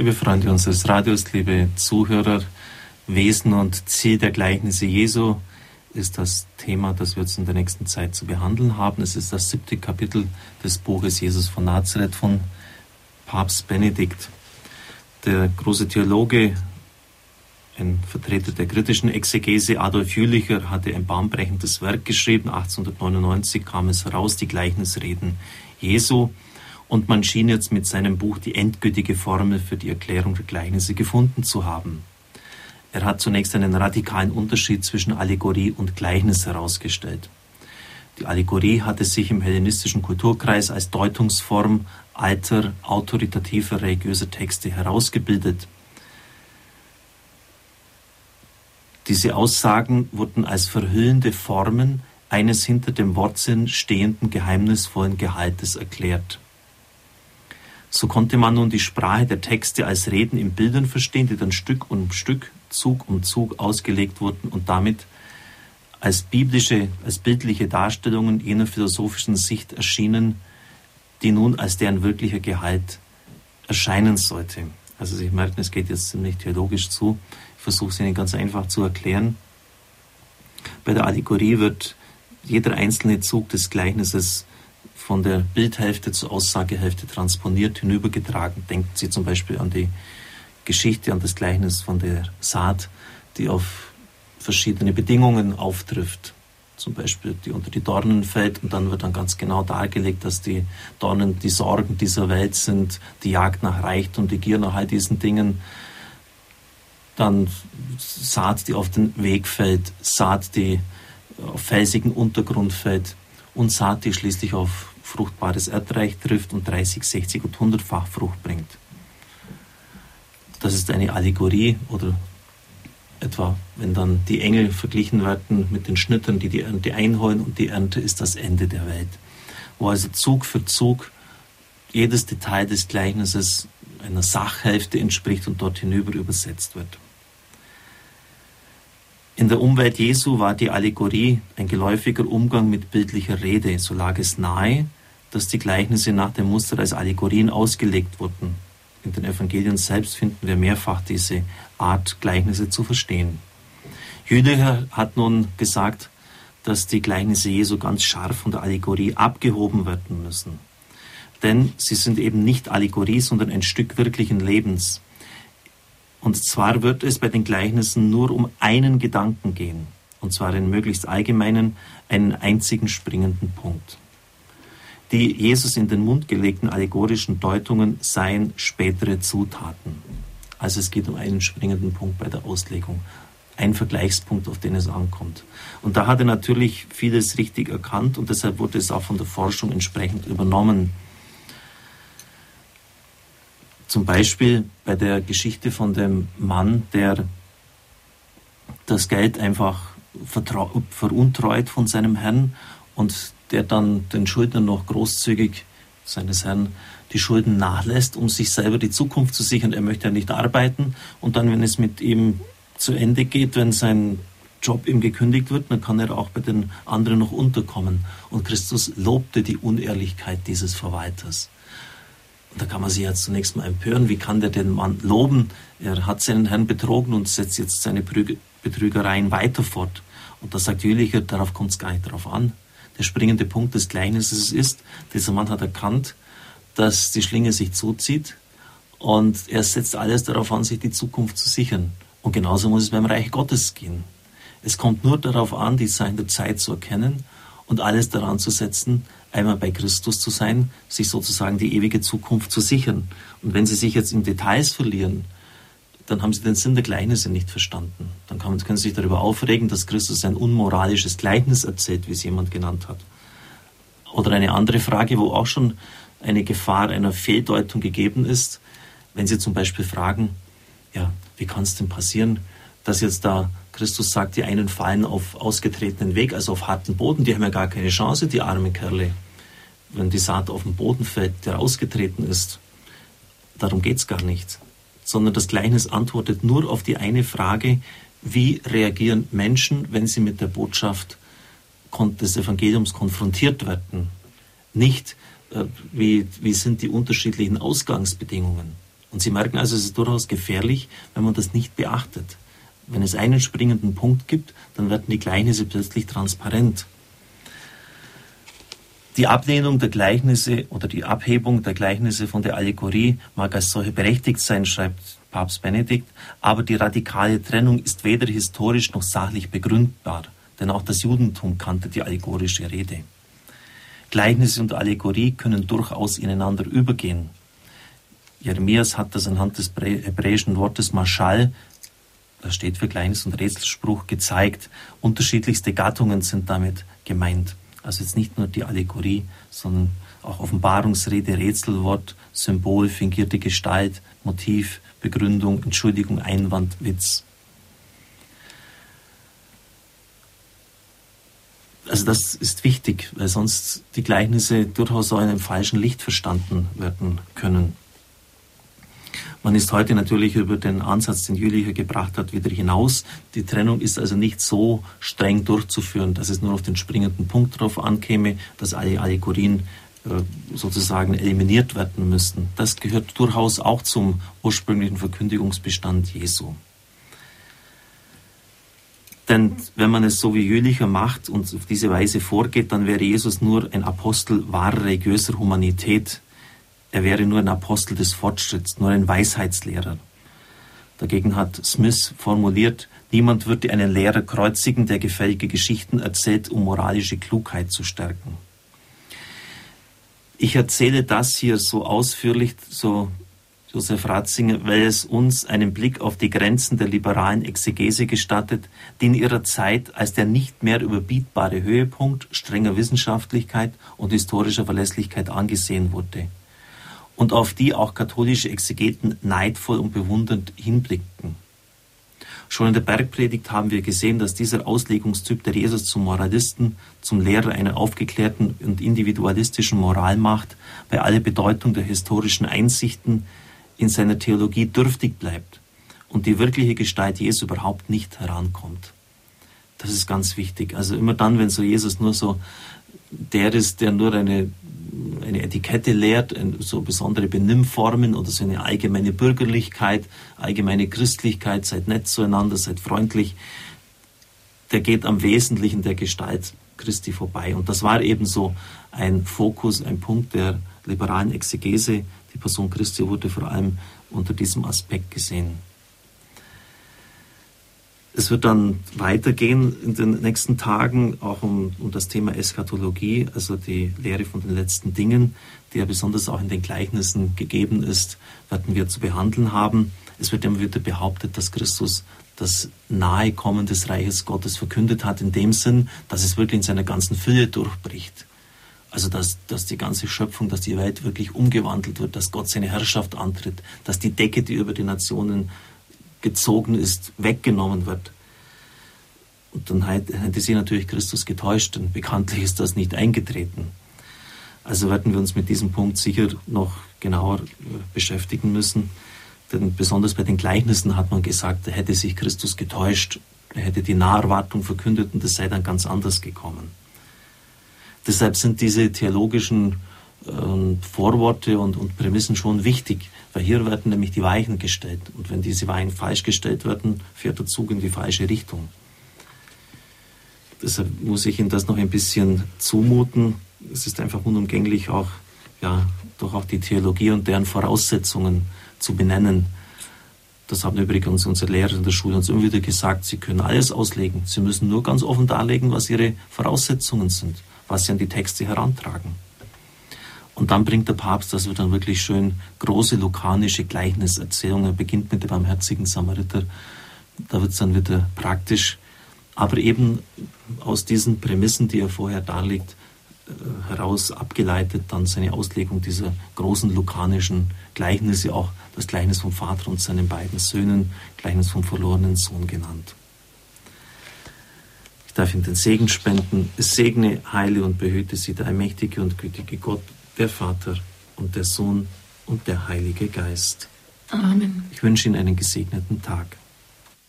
Liebe Freunde unseres Radios, liebe Zuhörer, Wesen und Ziel der Gleichnisse Jesu ist das Thema, das wir jetzt in der nächsten Zeit zu behandeln haben. Es ist das siebte Kapitel des Buches Jesus von Nazareth von Papst Benedikt. Der große Theologe, ein Vertreter der kritischen Exegese, Adolf Jülicher, hatte ein bahnbrechendes Werk geschrieben. 1899 kam es heraus, die Gleichnisreden Jesu. Und man schien jetzt mit seinem Buch die endgültige Formel für die Erklärung der Gleichnisse gefunden zu haben. Er hat zunächst einen radikalen Unterschied zwischen Allegorie und Gleichnis herausgestellt. Die Allegorie hatte sich im hellenistischen Kulturkreis als Deutungsform alter, autoritativer religiöser Texte herausgebildet. Diese Aussagen wurden als verhüllende Formen eines hinter dem Wortsinn stehenden geheimnisvollen Gehaltes erklärt. So konnte man nun die Sprache der Texte als Reden in Bildern verstehen, die dann Stück um Stück, Zug um Zug ausgelegt wurden und damit als biblische, als bildliche Darstellungen jener philosophischen Sicht erschienen, die nun als deren wirklicher Gehalt erscheinen sollte. Also Sie merken, es geht jetzt ziemlich theologisch zu. Ich versuche es Ihnen ganz einfach zu erklären. Bei der Allegorie wird jeder einzelne Zug des Gleichnisses von der Bildhälfte zur Aussagehälfte transponiert, hinübergetragen. Denken Sie zum Beispiel an die Geschichte, an das Gleichnis von der Saat, die auf verschiedene Bedingungen auftrifft. Zum Beispiel, die unter die Dornen fällt und dann wird dann ganz genau dargelegt, dass die Dornen die Sorgen dieser Welt sind, die Jagd nach Reichtum, die Gier nach all diesen Dingen. Dann Saat, die auf den Weg fällt, Saat, die auf felsigen Untergrund fällt und Saat, die schließlich auf fruchtbares Erdreich trifft und 30, 60 und 100-fach Frucht bringt. Das ist eine Allegorie oder etwa, wenn dann die Engel verglichen werden mit den Schnittern, die die Ernte einholen und die Ernte ist das Ende der Welt. Wo also Zug für Zug jedes Detail des Gleichnisses einer Sachhälfte entspricht und dort hinüber übersetzt wird. In der Umwelt Jesu war die Allegorie ein geläufiger Umgang mit bildlicher Rede. So lag es nahe, dass die Gleichnisse nach dem Muster als Allegorien ausgelegt wurden. In den Evangelien selbst finden wir mehrfach diese Art, Gleichnisse zu verstehen. Jülicher hat nun gesagt, dass die Gleichnisse Jesu ganz scharf von der Allegorie abgehoben werden müssen. Denn sie sind eben nicht Allegorie, sondern ein Stück wirklichen Lebens. Und zwar wird es bei den Gleichnissen nur um einen Gedanken gehen, und zwar einen möglichst allgemeinen, einen einzigen springenden Punkt. Die Jesus in den Mund gelegten allegorischen Deutungen seien spätere Zutaten. Also es geht um einen springenden Punkt bei der Auslegung, ein Vergleichspunkt, auf den es ankommt. Und da hat er natürlich vieles richtig erkannt und deshalb wurde es auch von der Forschung entsprechend übernommen. Zum Beispiel bei der Geschichte von dem Mann, der das Geld einfach veruntreut von seinem Herrn und der dann den Schuldnern noch großzügig seines Herrn die Schulden nachlässt, um sich selber die Zukunft zu sichern. Er möchte ja nicht arbeiten und dann, wenn es mit ihm zu Ende geht, wenn sein Job ihm gekündigt wird, dann kann er auch bei den anderen noch unterkommen. Und Christus lobte die Unehrlichkeit dieses Verwalters. Und da kann man sich ja zunächst mal empören, wie kann der den Mann loben? Er hat seinen Herrn betrogen und setzt jetzt seine Betrügereien weiter fort. Und da sagt Jülicher, darauf kommt es gar nicht drauf an. Der springende Punkt des Gleichnisses ist, dieser Mann hat erkannt, dass die Schlinge sich zuzieht und er setzt alles darauf an, sich die Zukunft zu sichern. Und genauso muss es beim Reich Gottes gehen. Es kommt nur darauf an, die Sein der Zeit zu erkennen und alles daran zu setzen, einmal bei Christus zu sein, sich sozusagen die ewige Zukunft zu sichern. Und wenn Sie sich jetzt in Details verlieren, dann haben sie den Sinn der Gleichnisse nicht verstanden. Dann kann, können sie sich darüber aufregen, dass Christus ein unmoralisches Gleichnis erzählt, wie es jemand genannt hat. Oder eine andere Frage, wo auch schon eine Gefahr einer Fehldeutung gegeben ist, wenn Sie zum Beispiel fragen, ja, wie kann es denn passieren, dass jetzt da Christus sagt, die einen fallen auf ausgetretenen Weg, also auf harten Boden, die haben ja gar keine Chance, die armen Kerle. Wenn die Saat auf den Boden fällt, der ausgetreten ist, darum geht es gar nicht sondern das Gleichnis antwortet nur auf die eine Frage, wie reagieren Menschen, wenn sie mit der Botschaft des Evangeliums konfrontiert werden. Nicht, äh, wie, wie sind die unterschiedlichen Ausgangsbedingungen. Und Sie merken also, es ist durchaus gefährlich, wenn man das nicht beachtet. Wenn es einen springenden Punkt gibt, dann werden die Gleichnisse plötzlich transparent. Die Ablehnung der Gleichnisse oder die Abhebung der Gleichnisse von der Allegorie mag als solche berechtigt sein, schreibt Papst Benedikt, aber die radikale Trennung ist weder historisch noch sachlich begründbar, denn auch das Judentum kannte die allegorische Rede. Gleichnisse und Allegorie können durchaus ineinander übergehen. Jeremias hat das anhand des hebräischen Wortes Maschal, das steht für Gleichnis und Rätselspruch, gezeigt. Unterschiedlichste Gattungen sind damit gemeint. Also jetzt nicht nur die Allegorie, sondern auch Offenbarungsrede, Rätselwort, Symbol, fingierte Gestalt, Motiv, Begründung, Entschuldigung, Einwand, Witz. Also das ist wichtig, weil sonst die Gleichnisse durchaus auch in einem falschen Licht verstanden werden können. Man ist heute natürlich über den Ansatz, den Jülicher gebracht hat, wieder hinaus. Die Trennung ist also nicht so streng durchzuführen, dass es nur auf den springenden Punkt drauf ankäme, dass alle Allegorien äh, sozusagen eliminiert werden müssten. Das gehört durchaus auch zum ursprünglichen Verkündigungsbestand Jesu. Denn wenn man es so wie Jülicher macht und auf diese Weise vorgeht, dann wäre Jesus nur ein Apostel wahrer religiöser Humanität, er wäre nur ein Apostel des Fortschritts, nur ein Weisheitslehrer. Dagegen hat Smith formuliert, niemand würde einen Lehrer kreuzigen, der gefällige Geschichten erzählt, um moralische Klugheit zu stärken. Ich erzähle das hier so ausführlich, so Josef Ratzinger, weil es uns einen Blick auf die Grenzen der liberalen Exegese gestattet, die in ihrer Zeit als der nicht mehr überbietbare Höhepunkt strenger Wissenschaftlichkeit und historischer Verlässlichkeit angesehen wurde und auf die auch katholische Exegeten neidvoll und bewundernd hinblickten. Schon in der Bergpredigt haben wir gesehen, dass dieser Auslegungstyp der Jesus zum Moralisten, zum Lehrer einer aufgeklärten und individualistischen Moral macht, bei aller Bedeutung der historischen Einsichten in seiner Theologie dürftig bleibt und die wirkliche Gestalt Jesu überhaupt nicht herankommt. Das ist ganz wichtig. Also immer dann, wenn so Jesus nur so der ist, der nur eine eine Etikette lehrt, so besondere Benimmformen oder so eine allgemeine Bürgerlichkeit, allgemeine Christlichkeit, seid nett zueinander, seid freundlich, der geht am Wesentlichen der Gestalt Christi vorbei. Und das war eben so ein Fokus, ein Punkt der liberalen Exegese. Die Person Christi wurde vor allem unter diesem Aspekt gesehen. Es wird dann weitergehen in den nächsten Tagen auch um, um das Thema Eschatologie, also die Lehre von den letzten Dingen, die ja besonders auch in den Gleichnissen gegeben ist, werden wir zu behandeln haben. Es wird immer wieder behauptet, dass Christus das Nahekommen des Reiches Gottes verkündet hat, in dem Sinn, dass es wirklich in seiner ganzen Fülle durchbricht. Also dass, dass die ganze Schöpfung, dass die Welt wirklich umgewandelt wird, dass Gott seine Herrschaft antritt, dass die Decke, die über die Nationen gezogen ist, weggenommen wird. Und dann hätte sie natürlich Christus getäuscht, denn bekanntlich ist das nicht eingetreten. Also werden wir uns mit diesem Punkt sicher noch genauer äh, beschäftigen müssen. Denn besonders bei den Gleichnissen hat man gesagt, da hätte sich Christus getäuscht, er hätte die Naherwartung verkündet und es sei dann ganz anders gekommen. Deshalb sind diese theologischen äh, Vorworte und, und Prämissen schon wichtig, weil hier werden nämlich die Weichen gestellt. Und wenn diese Weichen falsch gestellt werden, fährt der Zug in die falsche Richtung. Deshalb muss ich Ihnen das noch ein bisschen zumuten. Es ist einfach unumgänglich, auch, ja, doch auch die Theologie und deren Voraussetzungen zu benennen. Das haben übrigens unsere Lehrer in der Schule uns immer wieder gesagt. Sie können alles auslegen. Sie müssen nur ganz offen darlegen, was ihre Voraussetzungen sind, was sie an die Texte herantragen. Und dann bringt der Papst, das dann wirklich schön, große lukanische Gleichniserzählungen. Er beginnt mit dem barmherzigen Samariter. Da wird es dann wieder praktisch. Aber eben aus diesen Prämissen, die er vorher darlegt, äh, heraus abgeleitet dann seine Auslegung dieser großen lukanischen Gleichnisse, auch das Gleichnis vom Vater und seinen beiden Söhnen, Gleichnis vom verlorenen Sohn genannt. Ich darf ihm den Segen spenden. Es segne, heile und behüte sie der allmächtige und gütige Gott, der Vater und der Sohn und der Heilige Geist. Amen. Ich wünsche Ihnen einen gesegneten Tag.